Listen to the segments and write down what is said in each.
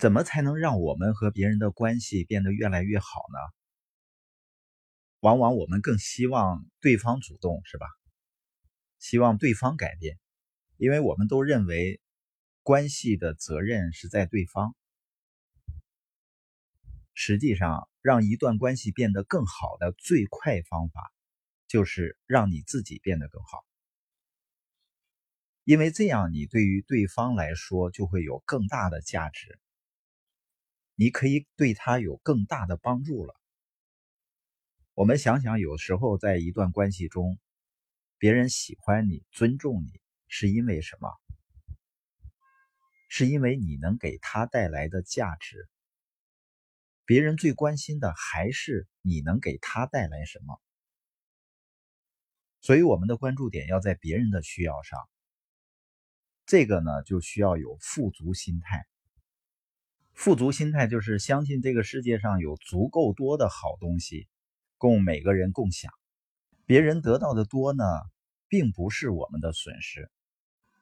怎么才能让我们和别人的关系变得越来越好呢？往往我们更希望对方主动，是吧？希望对方改变，因为我们都认为关系的责任是在对方。实际上，让一段关系变得更好的最快方法，就是让你自己变得更好。因为这样，你对于对方来说就会有更大的价值，你可以对他有更大的帮助了。我们想想，有时候在一段关系中，别人喜欢你、尊重你，是因为什么？是因为你能给他带来的价值。别人最关心的还是你能给他带来什么。所以，我们的关注点要在别人的需要上。这个呢，就需要有富足心态。富足心态就是相信这个世界上有足够多的好东西，供每个人共享。别人得到的多呢，并不是我们的损失。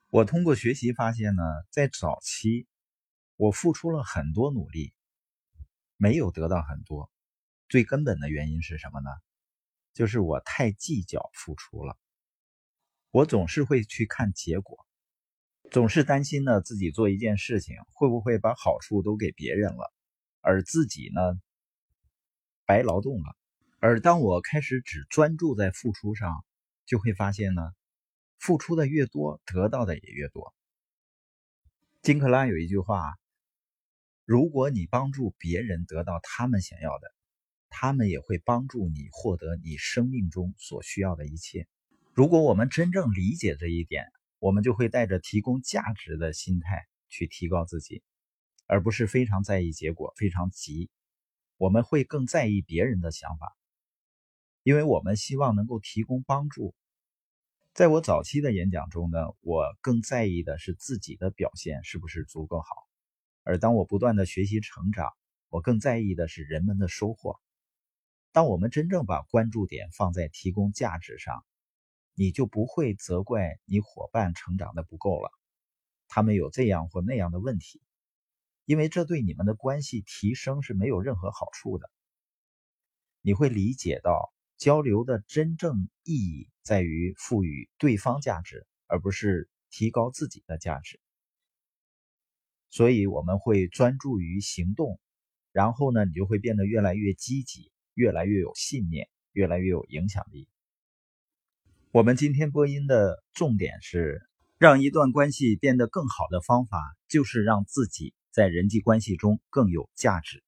我通过学习发现呢，在早期，我付出了很多努力，没有得到很多。最根本的原因是什么呢？就是我太计较付出了。我总是会去看结果。总是担心呢，自己做一件事情会不会把好处都给别人了，而自己呢白劳动了。而当我开始只专注在付出上，就会发现呢，付出的越多，得到的也越多。金克拉有一句话：如果你帮助别人得到他们想要的，他们也会帮助你获得你生命中所需要的一切。如果我们真正理解这一点，我们就会带着提供价值的心态去提高自己，而不是非常在意结果、非常急。我们会更在意别人的想法，因为我们希望能够提供帮助。在我早期的演讲中呢，我更在意的是自己的表现是不是足够好，而当我不断的学习成长，我更在意的是人们的收获。当我们真正把关注点放在提供价值上。你就不会责怪你伙伴成长的不够了，他们有这样或那样的问题，因为这对你们的关系提升是没有任何好处的。你会理解到交流的真正意义在于赋予对方价值，而不是提高自己的价值。所以我们会专注于行动，然后呢，你就会变得越来越积极，越来越有信念，越来越有影响力。我们今天播音的重点是，让一段关系变得更好的方法，就是让自己在人际关系中更有价值。